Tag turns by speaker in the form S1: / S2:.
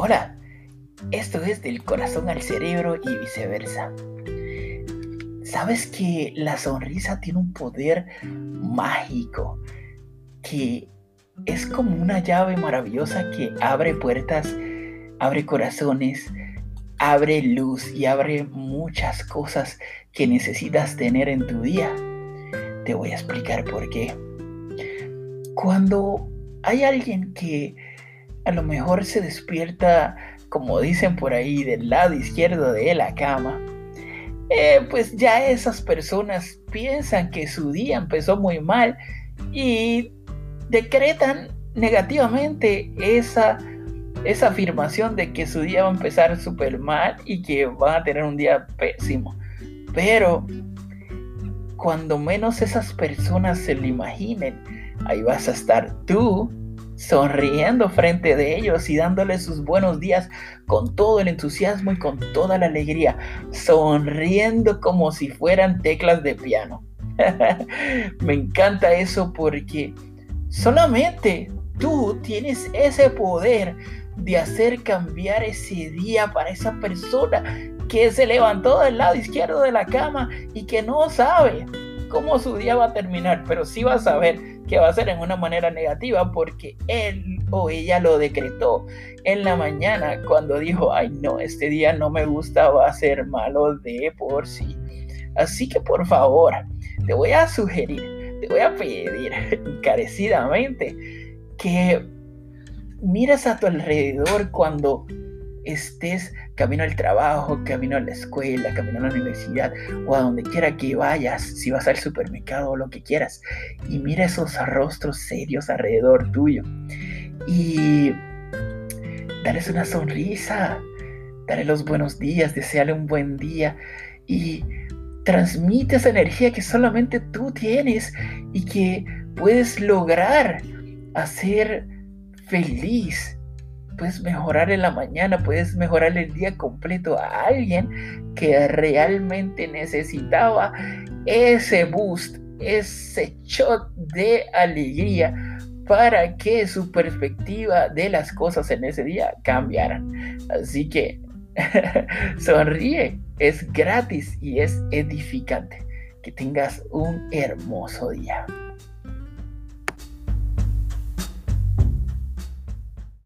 S1: Hola, esto es del corazón al cerebro y viceversa. ¿Sabes que la sonrisa tiene un poder mágico que es como una llave maravillosa que abre puertas, abre corazones, abre luz y abre muchas cosas que necesitas tener en tu día? Te voy a explicar por qué. Cuando hay alguien que a lo mejor se despierta, como dicen por ahí, del lado izquierdo de la cama, eh, pues ya esas personas piensan que su día empezó muy mal y decretan negativamente esa, esa afirmación de que su día va a empezar súper mal y que van a tener un día pésimo. Pero cuando menos esas personas se lo imaginen, ahí vas a estar tú sonriendo frente de ellos y dándoles sus buenos días con todo el entusiasmo y con toda la alegría, sonriendo como si fueran teclas de piano. Me encanta eso porque solamente tú tienes ese poder de hacer cambiar ese día para esa persona que se levantó del lado izquierdo de la cama y que no sabe cómo su día va a terminar, pero sí va a saber que va a ser en una manera negativa porque él o ella lo decretó en la mañana cuando dijo, ay no, este día no me gusta, va a ser malo de por sí. Así que por favor, te voy a sugerir, te voy a pedir encarecidamente que mires a tu alrededor cuando estés camino al trabajo, camino a la escuela, camino a la universidad o a donde quiera que vayas, si vas al supermercado o lo que quieras, y mira esos rostros serios alrededor tuyo y darles una sonrisa, dale los buenos días, deseale un buen día y transmite esa energía que solamente tú tienes y que puedes lograr hacer feliz puedes mejorar en la mañana, puedes mejorar el día completo a alguien que realmente necesitaba ese boost, ese shot de alegría para que su perspectiva de las cosas en ese día cambiaran. Así que sonríe, es gratis y es edificante. Que tengas un hermoso día.